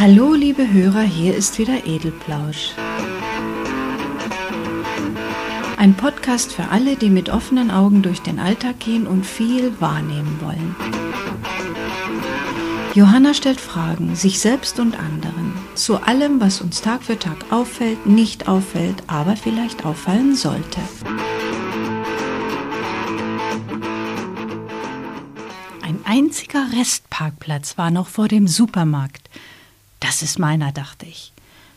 Hallo, liebe Hörer, hier ist wieder Edelplausch. Ein Podcast für alle, die mit offenen Augen durch den Alltag gehen und viel wahrnehmen wollen. Johanna stellt Fragen, sich selbst und anderen, zu allem, was uns Tag für Tag auffällt, nicht auffällt, aber vielleicht auffallen sollte. Ein einziger Restparkplatz war noch vor dem Supermarkt. Das ist meiner, dachte ich.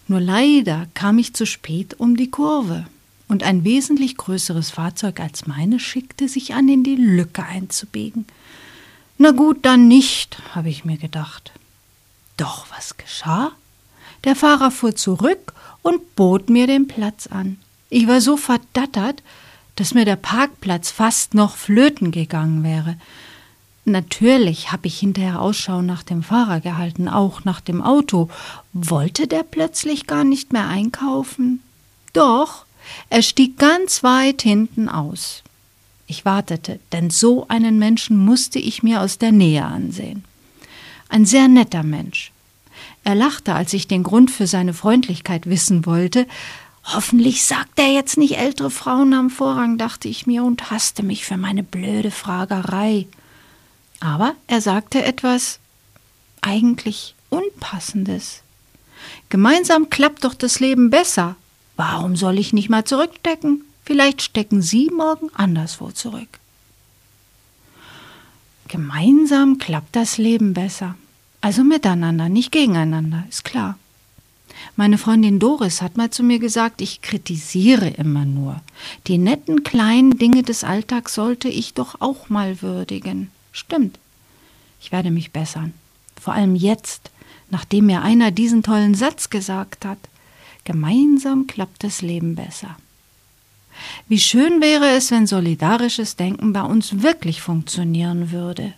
Nur leider kam ich zu spät um die Kurve. Und ein wesentlich größeres Fahrzeug als meine schickte sich an, in die Lücke einzubiegen. Na gut, dann nicht, habe ich mir gedacht. Doch was geschah? Der Fahrer fuhr zurück und bot mir den Platz an. Ich war so verdattert, dass mir der Parkplatz fast noch flöten gegangen wäre. Natürlich habe ich hinterher Ausschau nach dem Fahrer gehalten, auch nach dem Auto. Wollte der plötzlich gar nicht mehr einkaufen? Doch, er stieg ganz weit hinten aus. Ich wartete, denn so einen Menschen musste ich mir aus der Nähe ansehen. Ein sehr netter Mensch. Er lachte, als ich den Grund für seine Freundlichkeit wissen wollte. Hoffentlich sagt er jetzt nicht ältere Frauen am Vorrang, dachte ich mir und hasste mich für meine blöde Fragerei. Aber er sagte etwas eigentlich Unpassendes. Gemeinsam klappt doch das Leben besser. Warum soll ich nicht mal zurückstecken? Vielleicht stecken Sie morgen anderswo zurück. Gemeinsam klappt das Leben besser. Also miteinander, nicht gegeneinander, ist klar. Meine Freundin Doris hat mal zu mir gesagt, ich kritisiere immer nur. Die netten kleinen Dinge des Alltags sollte ich doch auch mal würdigen. Stimmt. Ich werde mich bessern. Vor allem jetzt, nachdem mir einer diesen tollen Satz gesagt hat. Gemeinsam klappt das Leben besser. Wie schön wäre es, wenn solidarisches Denken bei uns wirklich funktionieren würde.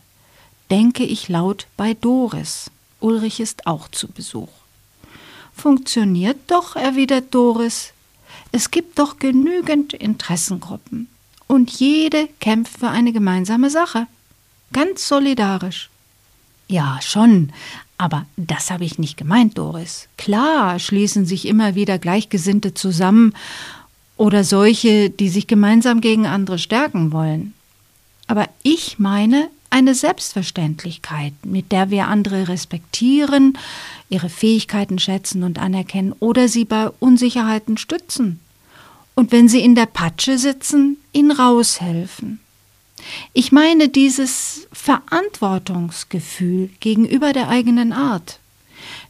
Denke ich laut bei Doris. Ulrich ist auch zu Besuch. Funktioniert doch, erwidert Doris. Es gibt doch genügend Interessengruppen. Und jede kämpft für eine gemeinsame Sache. Ganz solidarisch. Ja, schon, aber das habe ich nicht gemeint, Doris. Klar schließen sich immer wieder Gleichgesinnte zusammen oder solche, die sich gemeinsam gegen andere stärken wollen. Aber ich meine eine Selbstverständlichkeit, mit der wir andere respektieren, ihre Fähigkeiten schätzen und anerkennen oder sie bei Unsicherheiten stützen. Und wenn sie in der Patsche sitzen, ihnen raushelfen. Ich meine dieses Verantwortungsgefühl gegenüber der eigenen Art.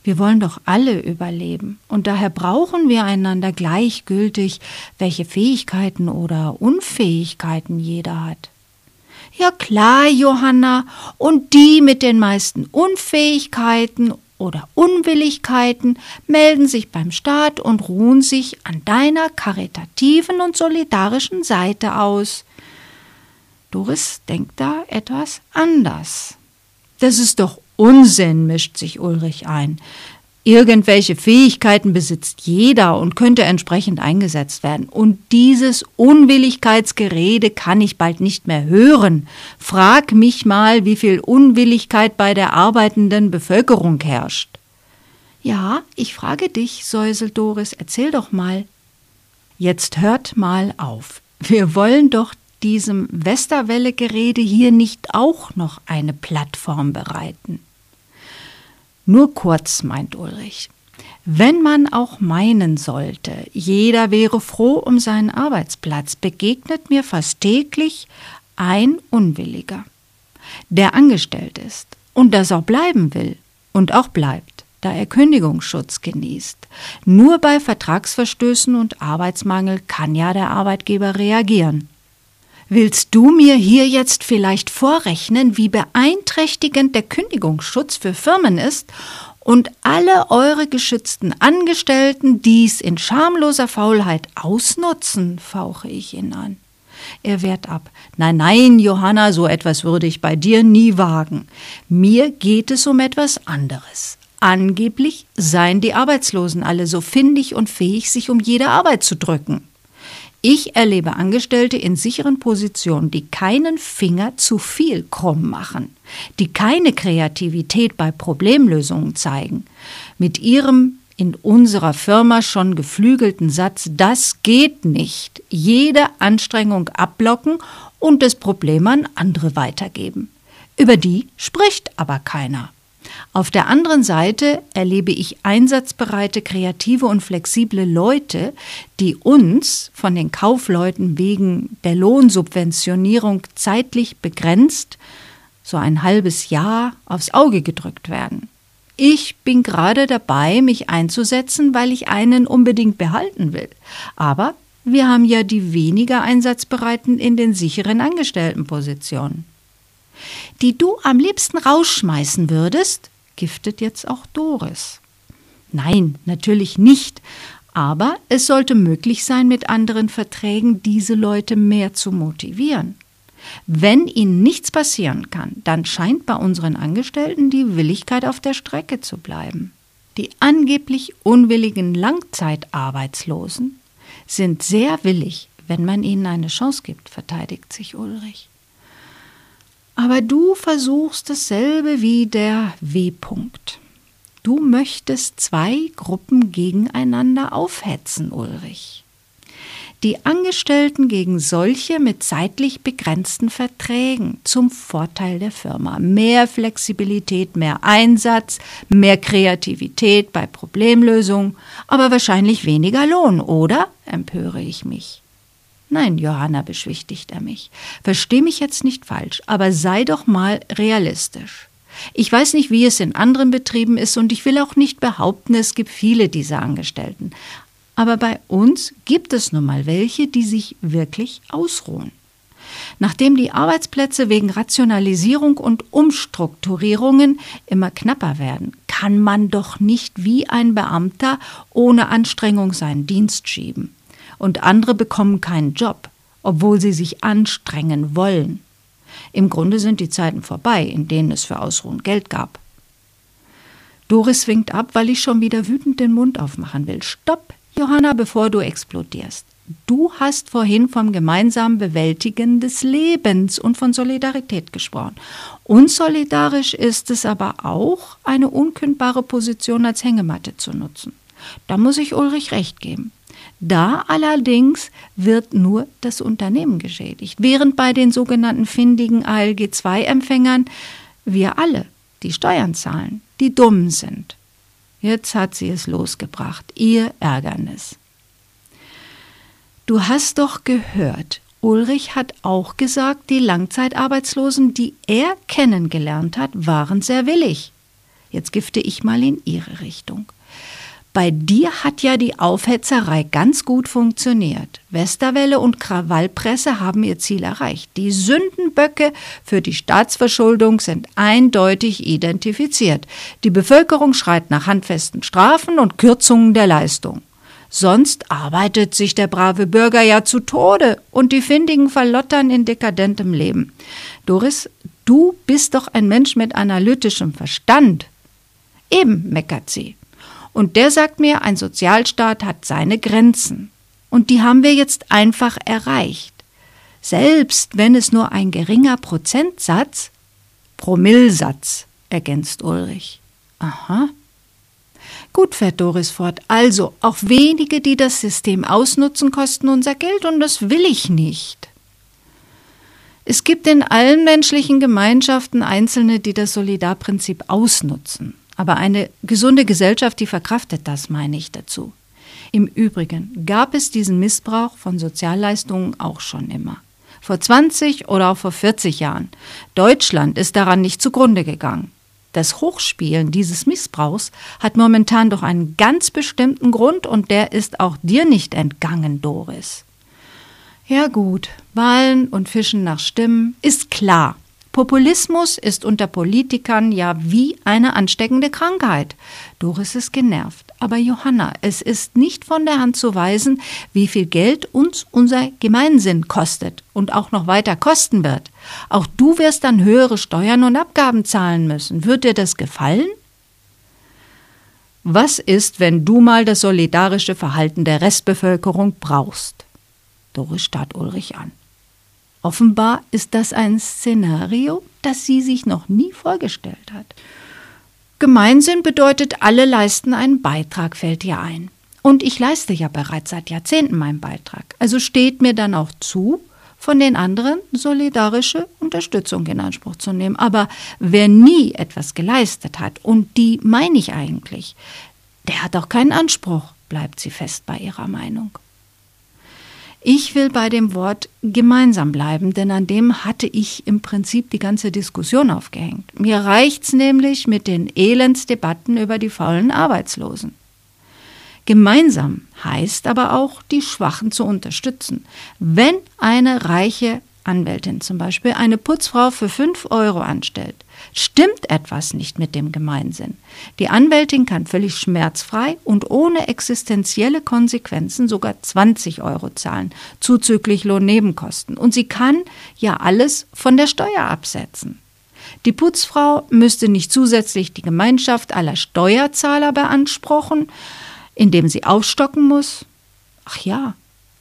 Wir wollen doch alle überleben, und daher brauchen wir einander gleichgültig, welche Fähigkeiten oder Unfähigkeiten jeder hat. Ja klar, Johanna, und die mit den meisten Unfähigkeiten oder Unwilligkeiten melden sich beim Staat und ruhen sich an deiner karitativen und solidarischen Seite aus. Doris denkt da etwas anders. Das ist doch Unsinn, mischt sich Ulrich ein. Irgendwelche Fähigkeiten besitzt jeder und könnte entsprechend eingesetzt werden. Und dieses Unwilligkeitsgerede kann ich bald nicht mehr hören. Frag mich mal, wie viel Unwilligkeit bei der arbeitenden Bevölkerung herrscht. Ja, ich frage dich, säuselt Doris, erzähl doch mal. Jetzt hört mal auf. Wir wollen doch diesem Westerwelle-Gerede hier nicht auch noch eine Plattform bereiten? Nur kurz, meint Ulrich. Wenn man auch meinen sollte, jeder wäre froh um seinen Arbeitsplatz, begegnet mir fast täglich ein Unwilliger, der angestellt ist und das auch bleiben will und auch bleibt, da er Kündigungsschutz genießt. Nur bei Vertragsverstößen und Arbeitsmangel kann ja der Arbeitgeber reagieren. Willst du mir hier jetzt vielleicht vorrechnen, wie beeinträchtigend der Kündigungsschutz für Firmen ist und alle eure geschützten Angestellten dies in schamloser Faulheit ausnutzen, fauche ich ihn an. Er wehrt ab. Nein, nein, Johanna, so etwas würde ich bei dir nie wagen. Mir geht es um etwas anderes. Angeblich seien die Arbeitslosen alle so findig und fähig, sich um jede Arbeit zu drücken. Ich erlebe Angestellte in sicheren Positionen, die keinen Finger zu viel krumm machen, die keine Kreativität bei Problemlösungen zeigen, mit ihrem in unserer Firma schon geflügelten Satz, das geht nicht, jede Anstrengung abblocken und das Problem an andere weitergeben. Über die spricht aber keiner. Auf der anderen Seite erlebe ich einsatzbereite, kreative und flexible Leute, die uns von den Kaufleuten wegen der Lohnsubventionierung zeitlich begrenzt, so ein halbes Jahr, aufs Auge gedrückt werden. Ich bin gerade dabei, mich einzusetzen, weil ich einen unbedingt behalten will. Aber wir haben ja die weniger Einsatzbereiten in den sicheren Angestelltenpositionen die du am liebsten rausschmeißen würdest, giftet jetzt auch Doris. Nein, natürlich nicht, aber es sollte möglich sein, mit anderen Verträgen diese Leute mehr zu motivieren. Wenn ihnen nichts passieren kann, dann scheint bei unseren Angestellten die Willigkeit auf der Strecke zu bleiben. Die angeblich unwilligen Langzeitarbeitslosen sind sehr willig, wenn man ihnen eine Chance gibt, verteidigt sich Ulrich. Aber du versuchst dasselbe wie der W-Punkt. Du möchtest zwei Gruppen gegeneinander aufhetzen, Ulrich. Die Angestellten gegen solche mit zeitlich begrenzten Verträgen zum Vorteil der Firma. Mehr Flexibilität, mehr Einsatz, mehr Kreativität bei Problemlösung, aber wahrscheinlich weniger Lohn, oder? empöre ich mich. Nein, Johanna, beschwichtigt er mich. Versteh mich jetzt nicht falsch, aber sei doch mal realistisch. Ich weiß nicht, wie es in anderen Betrieben ist und ich will auch nicht behaupten, es gibt viele dieser Angestellten. Aber bei uns gibt es nun mal welche, die sich wirklich ausruhen. Nachdem die Arbeitsplätze wegen Rationalisierung und Umstrukturierungen immer knapper werden, kann man doch nicht wie ein Beamter ohne Anstrengung seinen Dienst schieben und andere bekommen keinen Job, obwohl sie sich anstrengen wollen. Im Grunde sind die Zeiten vorbei, in denen es für Ausruhen Geld gab. Doris winkt ab, weil ich schon wieder wütend den Mund aufmachen will. Stopp, Johanna, bevor du explodierst. Du hast vorhin vom gemeinsamen Bewältigen des Lebens und von Solidarität gesprochen. Unsolidarisch ist es aber auch, eine unkündbare Position als Hängematte zu nutzen. Da muss ich Ulrich recht geben. Da allerdings wird nur das Unternehmen geschädigt, während bei den sogenannten findigen ALG-2-Empfängern wir alle die Steuern zahlen, die dumm sind. Jetzt hat sie es losgebracht, ihr Ärgernis. Du hast doch gehört, Ulrich hat auch gesagt, die Langzeitarbeitslosen, die er kennengelernt hat, waren sehr willig. Jetzt gifte ich mal in ihre Richtung. Bei dir hat ja die Aufhetzerei ganz gut funktioniert. Westerwelle und Krawallpresse haben ihr Ziel erreicht. Die Sündenböcke für die Staatsverschuldung sind eindeutig identifiziert. Die Bevölkerung schreit nach handfesten Strafen und Kürzungen der Leistung. Sonst arbeitet sich der brave Bürger ja zu Tode und die Findigen verlottern in dekadentem Leben. Doris, du bist doch ein Mensch mit analytischem Verstand. Eben, meckert sie. Und der sagt mir, ein Sozialstaat hat seine Grenzen. Und die haben wir jetzt einfach erreicht. Selbst wenn es nur ein geringer Prozentsatz, Promillsatz, ergänzt Ulrich. Aha. Gut, fährt Doris fort. Also, auch wenige, die das System ausnutzen, kosten unser Geld und das will ich nicht. Es gibt in allen menschlichen Gemeinschaften Einzelne, die das Solidarprinzip ausnutzen. Aber eine gesunde Gesellschaft, die verkraftet das, meine ich dazu. Im Übrigen gab es diesen Missbrauch von Sozialleistungen auch schon immer. Vor 20 oder auch vor 40 Jahren. Deutschland ist daran nicht zugrunde gegangen. Das Hochspielen dieses Missbrauchs hat momentan doch einen ganz bestimmten Grund und der ist auch dir nicht entgangen, Doris. Ja gut, Wahlen und Fischen nach Stimmen ist klar. Populismus ist unter Politikern ja wie eine ansteckende Krankheit. Doris ist genervt. Aber Johanna, es ist nicht von der Hand zu weisen, wie viel Geld uns unser Gemeinsinn kostet und auch noch weiter kosten wird. Auch du wirst dann höhere Steuern und Abgaben zahlen müssen. Wird dir das gefallen? Was ist, wenn du mal das solidarische Verhalten der Restbevölkerung brauchst? Doris starrt Ulrich an. Offenbar ist das ein Szenario, das sie sich noch nie vorgestellt hat. Gemeinsinn bedeutet, alle leisten einen Beitrag, fällt ihr ein. Und ich leiste ja bereits seit Jahrzehnten meinen Beitrag. Also steht mir dann auch zu, von den anderen solidarische Unterstützung in Anspruch zu nehmen. Aber wer nie etwas geleistet hat, und die meine ich eigentlich, der hat auch keinen Anspruch, bleibt sie fest bei ihrer Meinung. Ich will bei dem Wort gemeinsam bleiben, denn an dem hatte ich im Prinzip die ganze Diskussion aufgehängt. Mir reicht's nämlich mit den Elendsdebatten über die faulen Arbeitslosen. Gemeinsam heißt aber auch, die Schwachen zu unterstützen. Wenn eine reiche Anwältin zum Beispiel eine Putzfrau für fünf Euro anstellt, stimmt etwas nicht mit dem Gemeinsinn. Die Anwältin kann völlig schmerzfrei und ohne existenzielle Konsequenzen sogar 20 Euro zahlen, zuzüglich Lohnnebenkosten. Und sie kann ja alles von der Steuer absetzen. Die Putzfrau müsste nicht zusätzlich die Gemeinschaft aller Steuerzahler beanspruchen, indem sie aufstocken muss. Ach ja,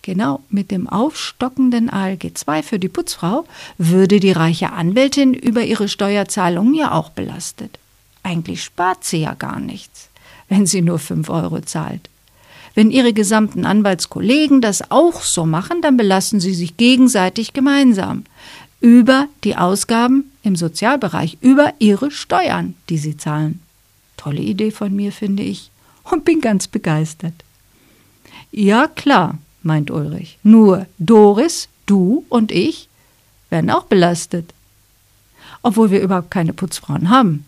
Genau, mit dem aufstockenden ALG 2 für die Putzfrau würde die reiche Anwältin über ihre Steuerzahlungen ja auch belastet. Eigentlich spart sie ja gar nichts, wenn sie nur 5 Euro zahlt. Wenn ihre gesamten Anwaltskollegen das auch so machen, dann belasten sie sich gegenseitig gemeinsam über die Ausgaben im Sozialbereich, über ihre Steuern, die sie zahlen. Tolle Idee von mir, finde ich, und bin ganz begeistert. Ja, klar, meint Ulrich. Nur Doris, du und ich werden auch belastet. Obwohl wir überhaupt keine Putzfrauen haben.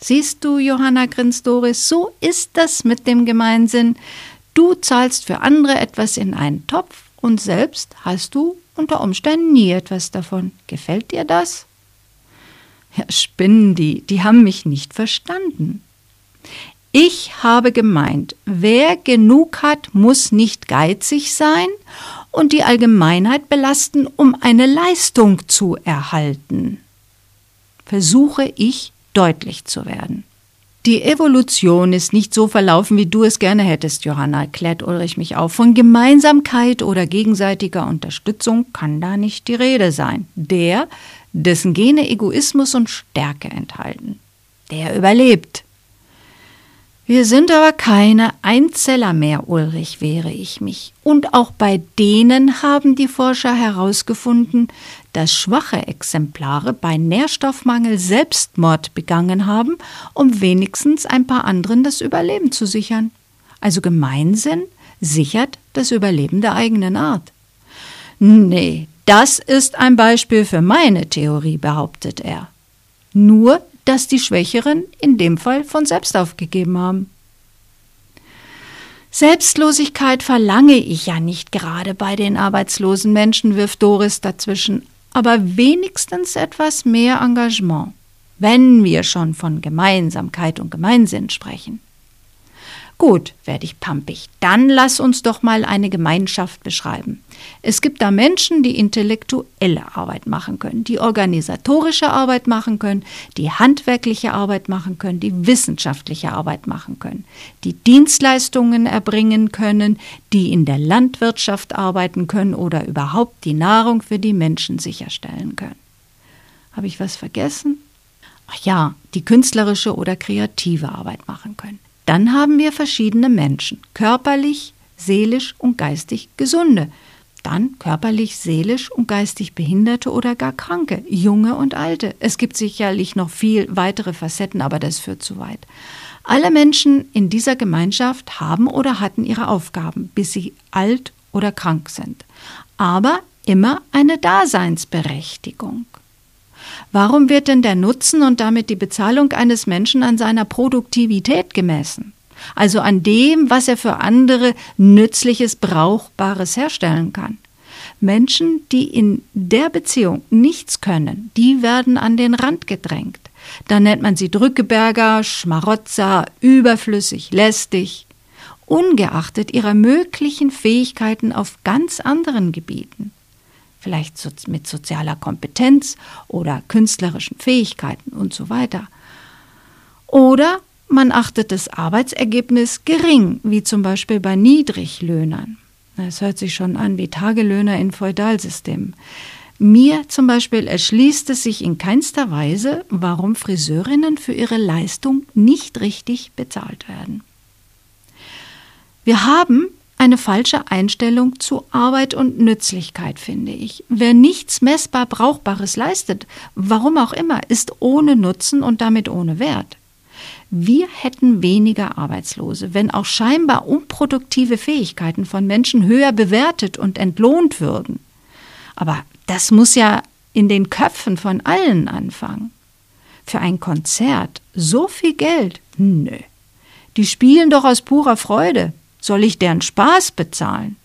Siehst du, Johanna, grinst Doris, so ist das mit dem Gemeinsinn. Du zahlst für andere etwas in einen Topf und selbst hast du unter Umständen nie etwas davon. Gefällt dir das? Ja, spinnen die, die haben mich nicht verstanden. Ich habe gemeint, wer genug hat, muss nicht geizig sein und die Allgemeinheit belasten, um eine Leistung zu erhalten. Versuche ich deutlich zu werden. Die Evolution ist nicht so verlaufen, wie du es gerne hättest, Johanna, klärt Ulrich mich auf. Von Gemeinsamkeit oder gegenseitiger Unterstützung kann da nicht die Rede sein. Der, dessen Gene Egoismus und Stärke enthalten, der überlebt. Wir sind aber keine Einzeller mehr, Ulrich, wehre ich mich. Und auch bei denen haben die Forscher herausgefunden, dass schwache Exemplare bei Nährstoffmangel Selbstmord begangen haben, um wenigstens ein paar anderen das Überleben zu sichern. Also Gemeinsinn sichert das Überleben der eigenen Art. Nee, das ist ein Beispiel für meine Theorie, behauptet er. Nur das die Schwächeren in dem Fall von selbst aufgegeben haben. Selbstlosigkeit verlange ich ja nicht gerade bei den arbeitslosen Menschen, wirft Doris dazwischen, aber wenigstens etwas mehr Engagement, wenn wir schon von Gemeinsamkeit und Gemeinsinn sprechen. Gut, werde ich pampig. Dann lass uns doch mal eine Gemeinschaft beschreiben. Es gibt da Menschen, die intellektuelle Arbeit machen können, die organisatorische Arbeit machen können, die handwerkliche Arbeit machen können, die wissenschaftliche Arbeit machen können, die Dienstleistungen erbringen können, die in der Landwirtschaft arbeiten können oder überhaupt die Nahrung für die Menschen sicherstellen können. Habe ich was vergessen? Ach ja, die künstlerische oder kreative Arbeit machen können. Dann haben wir verschiedene Menschen, körperlich, seelisch und geistig gesunde, dann körperlich, seelisch und geistig Behinderte oder gar Kranke, junge und alte. Es gibt sicherlich noch viel weitere Facetten, aber das führt zu weit. Alle Menschen in dieser Gemeinschaft haben oder hatten ihre Aufgaben, bis sie alt oder krank sind, aber immer eine Daseinsberechtigung. Warum wird denn der Nutzen und damit die Bezahlung eines Menschen an seiner Produktivität gemessen? Also an dem, was er für andere Nützliches, Brauchbares herstellen kann. Menschen, die in der Beziehung nichts können, die werden an den Rand gedrängt. Da nennt man sie Drückeberger, Schmarotzer, überflüssig, lästig, ungeachtet ihrer möglichen Fähigkeiten auf ganz anderen Gebieten vielleicht mit sozialer Kompetenz oder künstlerischen Fähigkeiten und so weiter. Oder man achtet das Arbeitsergebnis gering, wie zum Beispiel bei Niedriglöhnern. Es hört sich schon an wie Tagelöhner in Feudalsystemen. Mir zum Beispiel erschließt es sich in keinster Weise, warum Friseurinnen für ihre Leistung nicht richtig bezahlt werden. Wir haben eine falsche Einstellung zu Arbeit und Nützlichkeit, finde ich. Wer nichts messbar Brauchbares leistet, warum auch immer, ist ohne Nutzen und damit ohne Wert. Wir hätten weniger Arbeitslose, wenn auch scheinbar unproduktive Fähigkeiten von Menschen höher bewertet und entlohnt würden. Aber das muss ja in den Köpfen von allen anfangen. Für ein Konzert so viel Geld? Nö. Die spielen doch aus purer Freude. Soll ich deren Spaß bezahlen?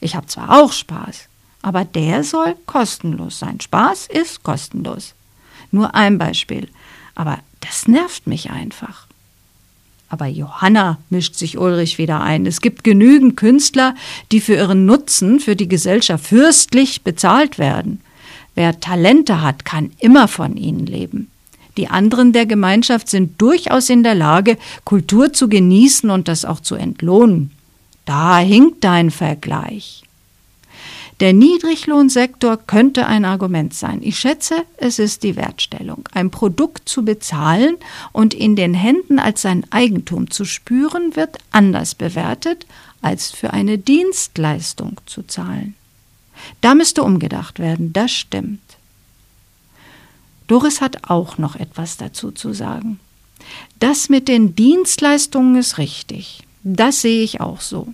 Ich habe zwar auch Spaß, aber der soll kostenlos sein. Spaß ist kostenlos. Nur ein Beispiel. Aber das nervt mich einfach. Aber Johanna mischt sich Ulrich wieder ein. Es gibt genügend Künstler, die für ihren Nutzen für die Gesellschaft fürstlich bezahlt werden. Wer Talente hat, kann immer von ihnen leben. Die anderen der Gemeinschaft sind durchaus in der Lage, Kultur zu genießen und das auch zu entlohnen. Da hinkt dein Vergleich. Der Niedriglohnsektor könnte ein Argument sein. Ich schätze, es ist die Wertstellung. Ein Produkt zu bezahlen und in den Händen als sein Eigentum zu spüren, wird anders bewertet, als für eine Dienstleistung zu zahlen. Da müsste umgedacht werden, das stimmt. Doris hat auch noch etwas dazu zu sagen. Das mit den Dienstleistungen ist richtig. Das sehe ich auch so.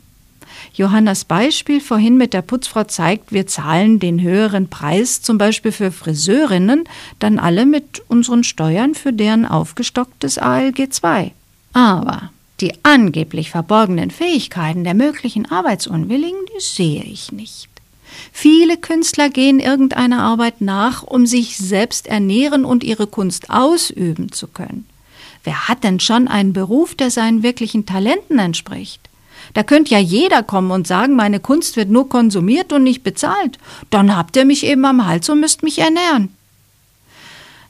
Johannas Beispiel vorhin mit der Putzfrau zeigt, wir zahlen den höheren Preis zum Beispiel für Friseurinnen dann alle mit unseren Steuern für deren aufgestocktes ALG II. Aber die angeblich verborgenen Fähigkeiten der möglichen Arbeitsunwilligen, die sehe ich nicht. Viele Künstler gehen irgendeiner Arbeit nach, um sich selbst ernähren und ihre Kunst ausüben zu können. Wer hat denn schon einen Beruf, der seinen wirklichen Talenten entspricht? Da könnte ja jeder kommen und sagen, meine Kunst wird nur konsumiert und nicht bezahlt. Dann habt ihr mich eben am Hals und müsst mich ernähren.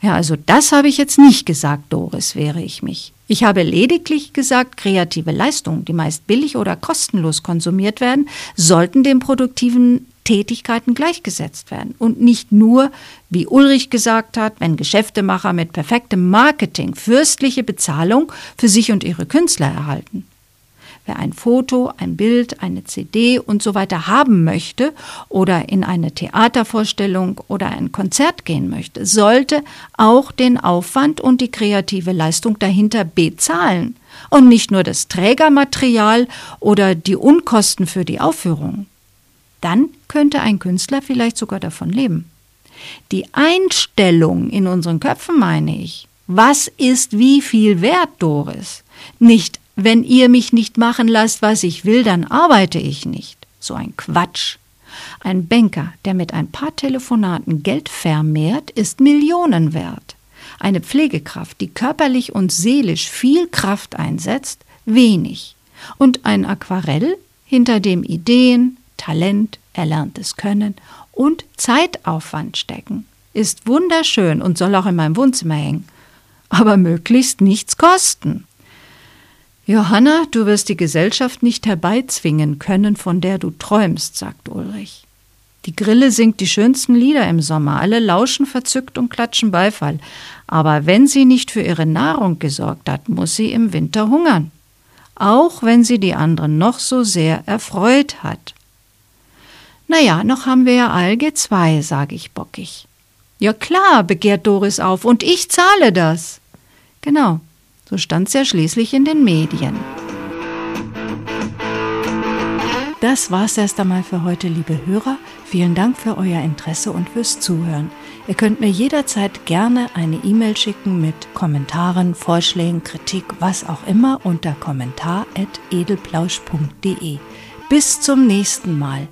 Ja, also das habe ich jetzt nicht gesagt, Doris, wäre ich mich. Ich habe lediglich gesagt, kreative Leistungen, die meist billig oder kostenlos konsumiert werden, sollten den produktiven Tätigkeiten gleichgesetzt werden und nicht nur, wie Ulrich gesagt hat, wenn Geschäftemacher mit perfektem Marketing fürstliche Bezahlung für sich und ihre Künstler erhalten. Wer ein Foto, ein Bild, eine CD und so weiter haben möchte oder in eine Theatervorstellung oder ein Konzert gehen möchte, sollte auch den Aufwand und die kreative Leistung dahinter bezahlen und nicht nur das Trägermaterial oder die Unkosten für die Aufführung. Dann könnte ein Künstler vielleicht sogar davon leben. Die Einstellung in unseren Köpfen meine ich. Was ist wie viel wert, Doris? Nicht wenn ihr mich nicht machen lasst, was ich will, dann arbeite ich nicht. So ein Quatsch. Ein Banker, der mit ein paar Telefonaten Geld vermehrt, ist Millionen wert. Eine Pflegekraft, die körperlich und seelisch viel Kraft einsetzt, wenig. Und ein Aquarell, hinter dem Ideen, Talent, erlerntes Können und Zeitaufwand stecken, ist wunderschön und soll auch in meinem Wohnzimmer hängen, aber möglichst nichts kosten. Johanna, du wirst die Gesellschaft nicht herbeizwingen können, von der du träumst, sagt Ulrich. Die Grille singt die schönsten Lieder im Sommer, alle lauschen verzückt und klatschen Beifall. Aber wenn sie nicht für ihre Nahrung gesorgt hat, muss sie im Winter hungern. Auch wenn sie die anderen noch so sehr erfreut hat. Na ja, noch haben wir ja Alge 2, sage ich bockig. Ja klar, begehrt Doris auf, und ich zahle das. Genau, so stand es ja schließlich in den Medien. Das war's erst einmal für heute, liebe Hörer. Vielen Dank für euer Interesse und fürs Zuhören. Ihr könnt mir jederzeit gerne eine E-Mail schicken mit Kommentaren, Vorschlägen, Kritik, was auch immer unter kommentar.edelplausch.de. Bis zum nächsten Mal.